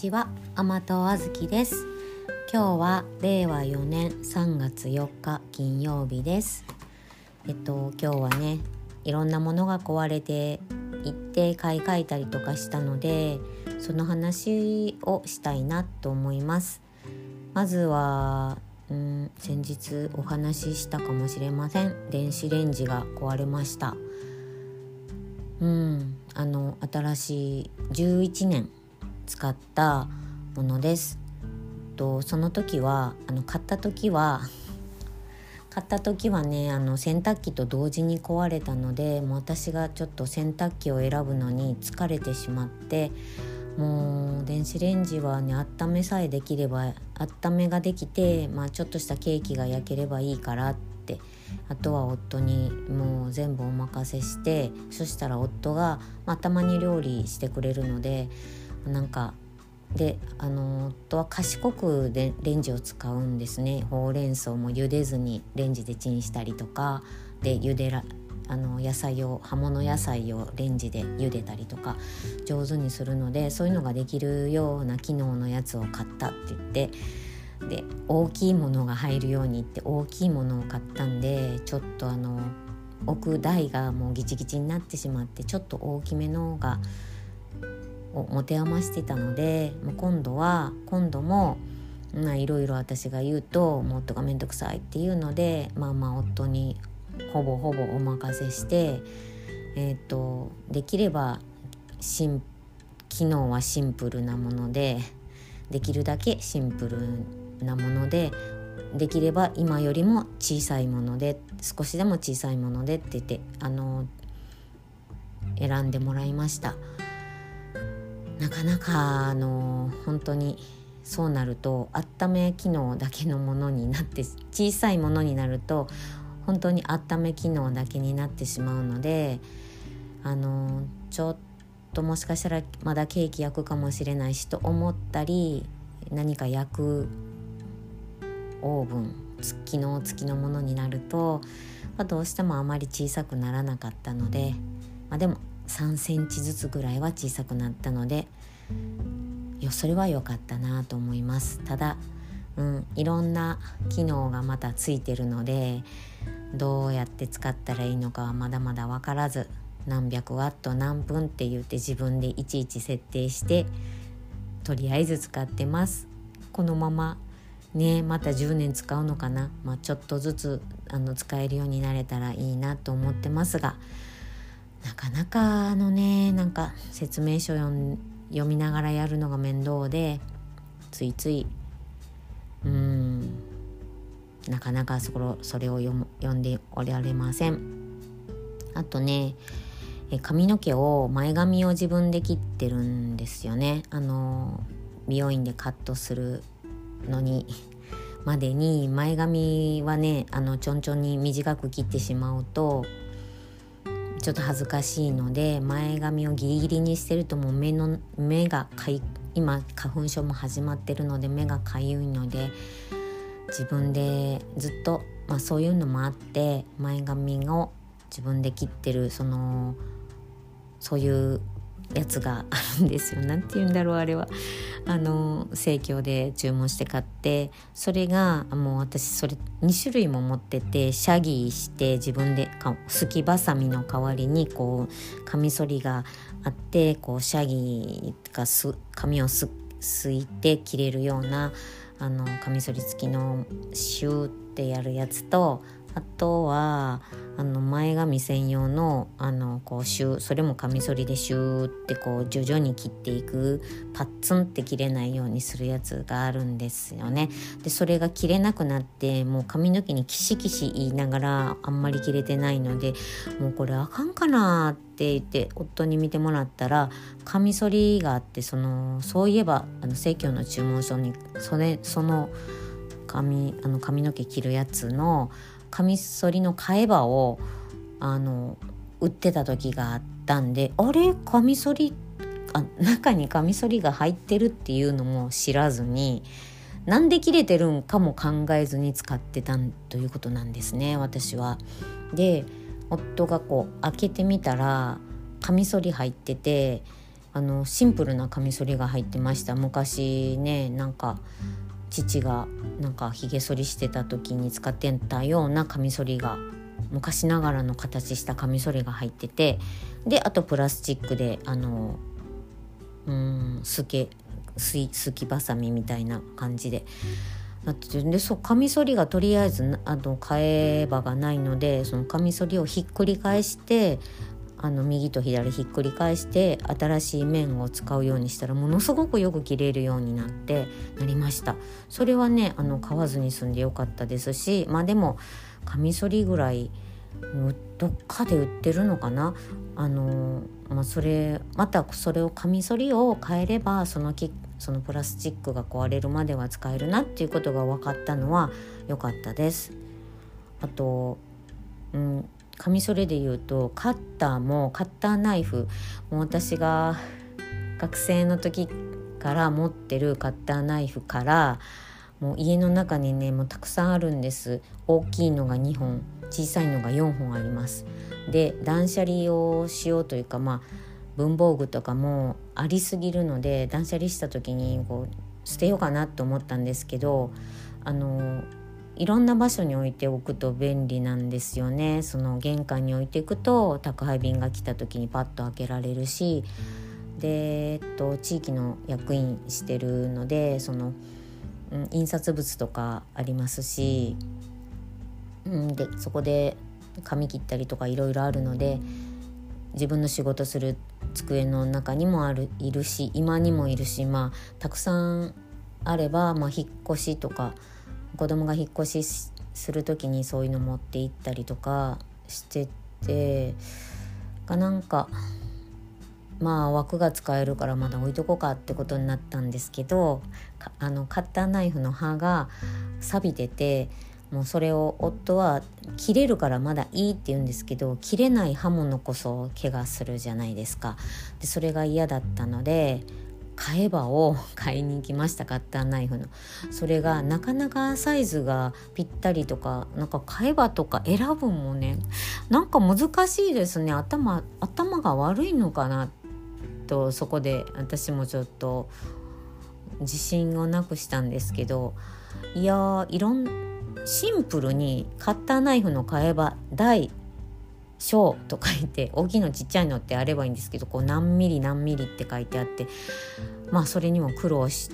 ちは。甘党あずきです。今日は令和4年3月4日金曜日です。えっと今日はねいろんなものが壊れていって買い替えたりとかしたのでその話をしたいなと思います。まずはうん先日お話ししたかもしれません。電子レンジが壊れました。うんあの新しい11年使ったものです。とその時はあの買った時は買った時はねあの洗濯機と同時に壊れたのでもう私がちょっと洗濯機を選ぶのに疲れてしまってもう電子レンジはね温めさえできれば温めができて、まあ、ちょっとしたケーキが焼ければいいからってあとは夫にもう全部お任せしてそしたら夫が、まあ、たまに料理してくれるのでなんかであの夫は賢くでレンジを使うんですね。ほうれん草も茹でずにレンジでチンしたりとかで茹でらあの野菜を葉物野菜をレンジで茹でたりとか上手にするのでそういうのができるような機能のやつを買ったって言ってで大きいものが入るようにって大きいものを買ったんでちょっとあの置く台がもうギチギチになってしまってちょっと大きめのがを持て余してたので今度は今度もいろいろ私が言うともっとが面倒くさいっていうのでまあまあ夫にほぼほぼお任せして、えーと、できれば機能はシンプルなものでできるだけシンプルなものでできれば今よりも小さいもので少しでも小さいものでって言ってあの選んでもらいました。なかなかあの本当にそうなると温め機能だけのものになって小さいものになると本当に温め機能だけになってしまうのであのちょっともしかしたらまだケーキ焼くかもしれないしと思ったり何か焼くオーブン機能付きのものになると、まあ、どうしてもあまり小さくならなかったので、まあ、でも3センチずつぐらいは小さくなったのでいやそれは良かったなと思います。ただ、うん、いろんな機能がまたついてるのでどうやって使ったらいいのかはまだまだ分からず何百ワット何分って言って自分でいちいち設定してとりあえず使ってます。このままねまた10年使うのかな、まあ、ちょっとずつあの使えるようになれたらいいなと思ってますがなかなかあのねなんか説明書読みながらやるのが面倒でついついうんなかなかそこそれを読読んでおられません。あとね髪の毛を前髪を自分で切ってるんですよね。あの美容院でカットするのにまでに前髪はねあのちょんちょんに短く切ってしまうとちょっと恥ずかしいので前髪をギリギリにしてるともう目の目がかい今花粉症も始まってるので目がかゆいので自分でずっと、まあ、そういうのもあって前髪を自分で切ってるそのそういうやつがあるんですよ。なんて言うんだろうあれは。あの生協で注文して買ってそれがもう私それ2種類も持っててシャギーして自分ですきばさみの代わりにこうカミソリがあってこうシャギーがす髪をすすいて切れるようなあのカミソリ付きのシューってやるやつとあとはあの前髪専用のあのこうシュそれもカミソリでシューってこう徐々に切っていくパッツンって切れないようにするやつがあるんですよね。でそれが切れなくなってもう髪の毛にキシキシ言いながらあんまり切れてないのでもうこれあかんかなって言って夫に見てもらったらカミソリがあってそのそういえばあの生協の注文書にそれその髪あの髪の毛切るやつのカミソリの替え刃をあの売ってた時があったんであれ？カミソリ？あ中にカミソリが入ってるっていうのも知らずになんで切れてるんかも考えずに使ってたということなんですね私は。で夫がこう開けてみたらカミソリ入っててあのシンプルなカミソリが入ってました。昔ねなんか父がなんかひげ剃りしてた時に使ってたようなカミソリが昔ながらの形したカミソリが入っててであとプラスチックであのうんすけすいすきばさみみたいな感じで。なってでそうカミソリがとりあえずあの替え刃がないのでそのカミソリをひっくり返してあの右と左ひっくり返して新しい面を使うようにしたらものすごくよく切れるようになってなりましたそれはねあの買わずに済んでよかったですしまあでもカミソリぐらいどっかで売ってるのかな？あの、まあ、それまたそれをカミソリを変えればそのきそのプラスチックが壊れるまでは使えるなっていうことが分かったのは良かったです。あと、うん、カミソリで言うとカッターもカッターナイフもう私が学生の時から持ってるカッターナイフからもう家の中にねもうたくさんあるんです。大きいのが2本小さいのが4本あります。で断捨離をしようというかまあ文房具とかもありすぎるので断捨離した時にこう捨てようかなと思ったんですけどあのいろんな場所に置いておくと便利なんですよね。その玄関に置いていくと宅配便が来た時にパッと開けられるしで、えっと、地域の役員してるのでその、うん、印刷物とかありますし、うん、でそこで髪切ったりとかいろいろあるので自分の仕事する机の中にもあるいるし今にもいるしまあたくさんあれば、まあ、引っ越しとか子供が引っ越しする時にそういうの持って行ったりとかしててがなんかまあ枠が使えるからまだ置いとこうかってことになったんですけどあのカッターナイフの刃が錆びててもうそれを夫は切れるからまだいいって言うんですけど切れない刃物こそ怪我するじゃないですか。でそれが嫌だったので替え刃を買いに行きましたカッターナイフの。それがなかなかサイズがぴったりとかなんか替え刃とか選ぶもね。なんか難しいですね。頭頭が悪いのかなとそこで私もちょっと自信をなくしたんですけど。いやいろんシンプルにカッターナイフの替え刃大小と書いて大きいのちっちゃいのってあればいいんですけどこう何ミリ何ミリって書いてあってまあそれにも苦労し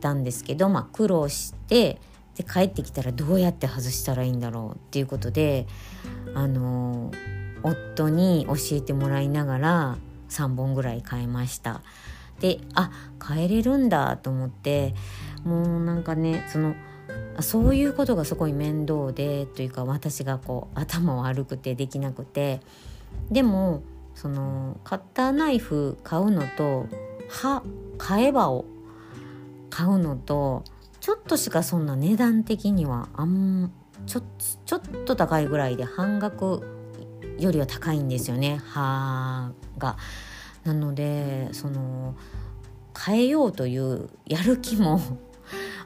たんですけどまあ苦労してで帰ってきたらどうやって外したらいいんだろうっていうことであの夫に教えてもらいながら3本ぐらい買いました。であ変えれるんだと思ってもうなんかねそのそういうことがすごい面倒でというか私がこう頭悪くてできなくてでもそのカッターナイフ買うのと刃替え刃を買うのとちょっとしかそんな値段的にはあんちょちょっと高いぐらいで半額よりは高いんですよね歯が。なのでその変えようというやる気も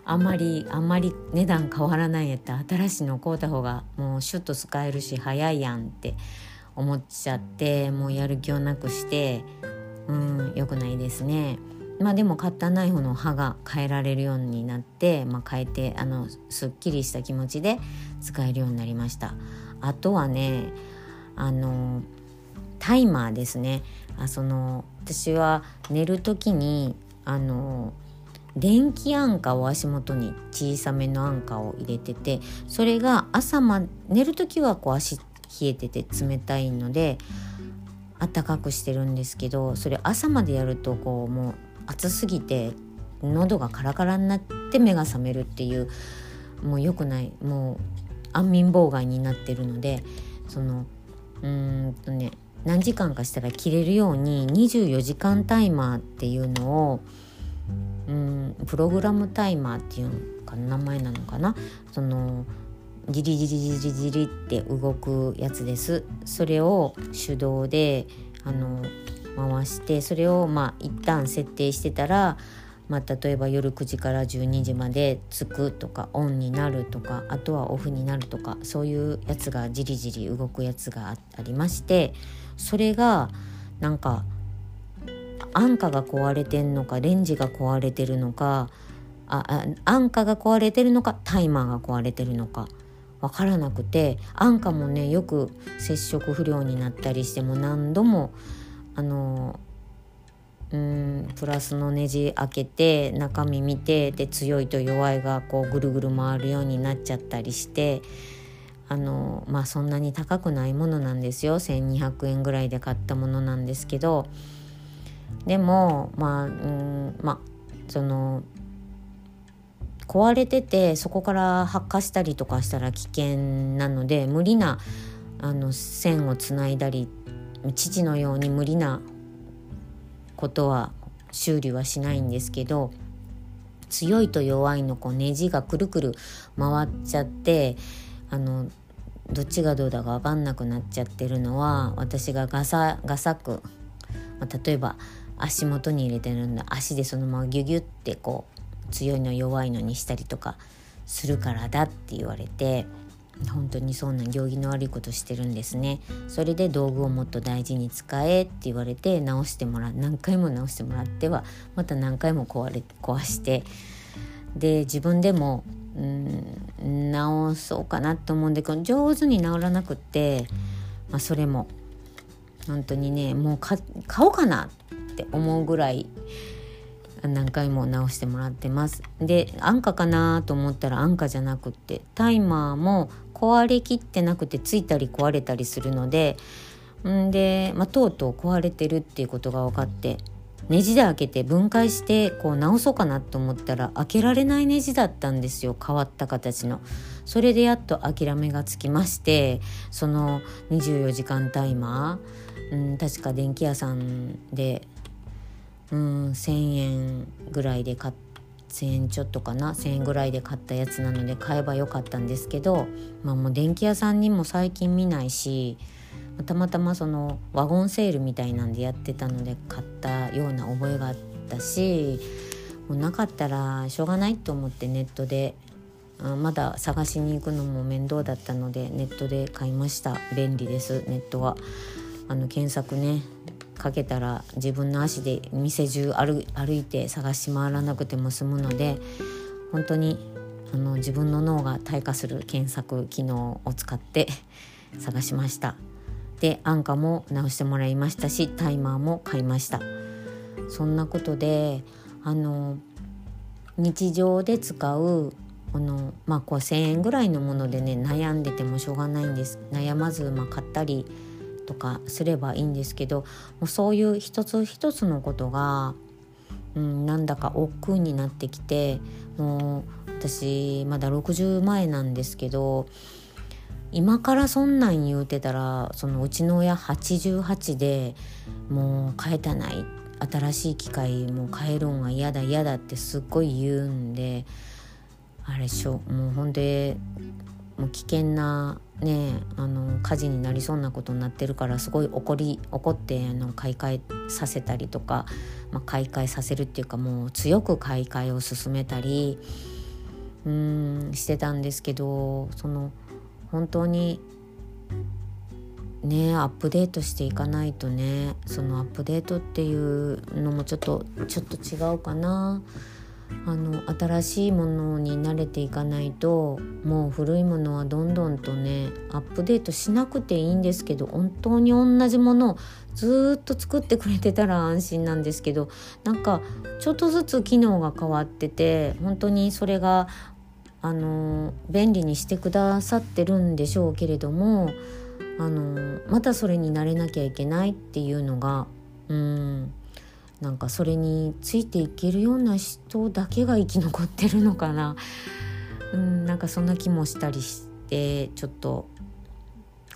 あんまりあんまり値段変わらないやったら新しいの買うた方がもうシュッと使えるし早いやんって思っちゃってもうやる気をなくしてうん良くないですね。まあでもカッターナイフの刃が変えられるようになって、まあ、変えてあのすっきりした気持ちで使えるようになりました。あとはねあのタイマーですねあその私は寝る時にあの電気アンカーを足元に小さめのアンカーを入れててそれが朝ま寝る時はこう足冷えてて冷たいので暖かくしてるんですけどそれ朝までやるとこうもう暑すぎて喉がカラカラになって目が覚めるっていうもう良くないもう安眠妨害になってるのでそのうーんとね何時間かしたら切れるように24時間タイマーっていうのをうんプログラムタイマーっていうか名前なのかな？そのジリジリジリジリって動くやつです。それを手動であの回してそれをまあ一旦設定してたらまあ、例えば夜9時から12時までつくとかオンになるとかあとはオフになるとかそういうやつがじりじり動くやつがありましてそれがなんか安価が壊れてんのかレンジが壊れてるのかああ安価が壊れてるのかタイマーが壊れてるのか分からなくて安価もねよく接触不良になったりしても何度もあのうんプラスのネジ開けて中身見てで強いと弱いがこうぐるぐる回るようになっちゃったりしてあのまあそんなに高くないものなんですよ。1200円ぐらいで買ったものなんですけどでもまあうんまあその壊れててそこから発火したりとかしたら危険なので無理なあの線をつないだり父のように無理なことは修理はしないんですけど強いと弱いのこうネジがくるくる回っちゃってあのどっちがどうだか分かんなくなっちゃってるのは私がガサガサく、まあ、例えば足元に入れてるんで足でそのままギュギュってこう強いの弱いのにしたりとかするからだって言われて本当にそんな行儀の悪いことしてるんですね。それで道具をもっと大事に使えって言われて直してもら何回も直してもらってはまた何回も壊れ壊してで自分でもうん直そうかなと思うんで上手に直らなくって、まあ、それも本当にねもう買おうかなって思うぐらい何回も直してもらってます。で安価かなと思ったら安価じゃなくってタイマーも壊れきってなくてついたり壊れたりするのでんで、まあ、とうとう壊れてるっていうことが分かってネジで開けて分解してこう直そうかなと思ったら開けられないネジだったんですよ変わった形の。それでやっと諦めがつきましてその24時間タイマー、うん、確か電気屋さんでうん1,000円ぐらいで買っ1,000円ちょっとかな？1,000円ぐらいで買ったやつなので買えばよかったんですけど、まあ、もう電気屋さんにも最近見ないしたまたまそのワゴンセールみたいなんでやってたので買ったような覚えがあったしもうなかったらしょうがないと思ってネットでまだ探しに行くのも面倒だったのでネットで買いました。便利ですネットは。あの検索ね。かけたら自分の足で店中歩いて探し回らなくても済むので本当にあの自分の脳が退化する検索機能を使って 探しました。で安価も直してもらいましたしタイマーも買いました。そんなことであの日常で使うこのまあこう1,000円ぐらいのものでね悩んでてもしょうがないんです。悩まずまあ買ったりとかすればいいんですけどもうそういう一つ一つのことが、うん、なんだか億劫になってきてもう私まだ60前なんですけど今からそんなん言うてたらそのうちの親88でもう変えたない。新しい機械も変えるんは嫌だ嫌だってすっごい言うんであれしょ。もうほんでもう危険なねあの火事になりそうなことになってるからすごい怒り怒ってあの買い替えさせたりとか、まあ、買い替えさせるっていうかもう強く買い替えを進めたりうんしてたんですけどその本当にねアップデートしていかないとねそのアップデートっていうのもちょっとちょっと違うかな。あの新しいものに慣れていかないともう古いものはどんどんとねアップデートしなくていいんですけど本当に同じものをずっと作ってくれてたら安心なんですけどなんかちょっとずつ機能が変わってて本当にそれがあの便利にしてくださってるんでしょうけれどもあのまたそれになれなきゃいけないっていうのがうん。なんかそれについていけるような人だけが生き残ってるのかなうんなんかそんな気もしたりしてちょっと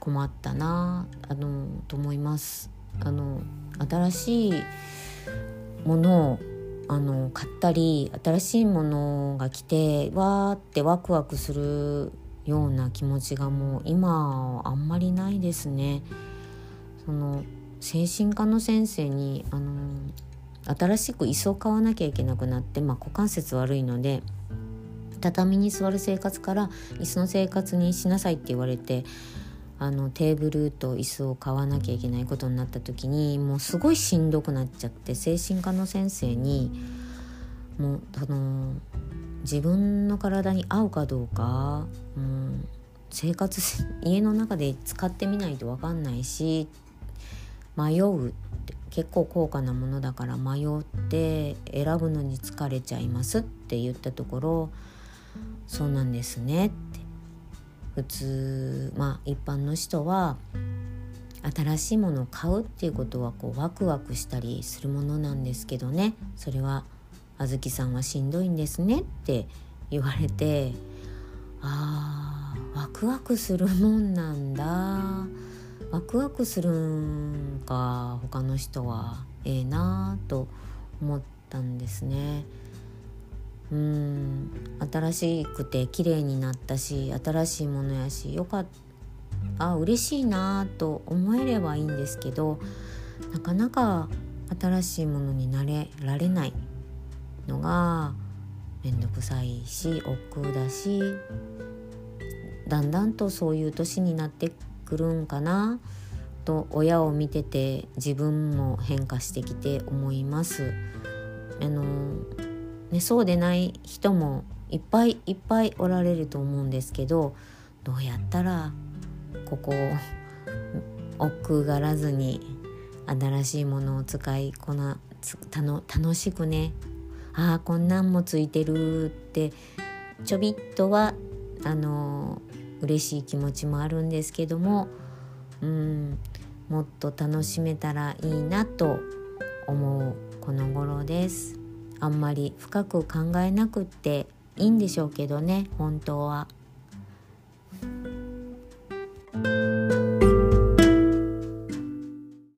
困ったなあのと思います。あの新しいものをあの買ったり新しいものが来てわーってワクワクするような気持ちがもう今あんまりないですね。その精神科の先生にあの新しく椅子を買わなきゃいけなくなって、まあ、股関節悪いので畳に座る生活から椅子の生活にしなさいって言われてあのテーブルと椅子を買わなきゃいけないことになった時にもうすごいしんどくなっちゃって精神科の先生にもうあの自分の体に合うかどうか、うん、生活家の中で使ってみないと分かんないし迷うって。結構高価なものだから迷って選ぶのに疲れちゃいますって言ったところそうなんですねって。普通まあ一般の人は新しいものを買うっていうことはこうワクワクしたりするものなんですけどね。それはあずきさんはしんどいんですねって言われてあーワクワクするもんなんだ。ワクワクするんか他の人は。ええなーと思ったんですね。うん。新しくて綺麗になったし新しいものやしよかった。あ嬉しいなと思えればいいんですけどなかなか新しいものになれられないのが面倒くさいし億劫だしだんだんとそういう年になってくるんかな？と親を見てて自分も変化してきて思います。あのね、そうでない人もいっぱいいっぱいおられると思うんですけどどうやったらここを億劫がらずに新しいものを使いこな楽しくねああこんなんもついてるってちょびっとはあの嬉しい気持ちもあるんですけどもうんもっと楽しめたらいいなと思うこの頃ですあんまり深く考えなくっていいんでしょうけどね本当は。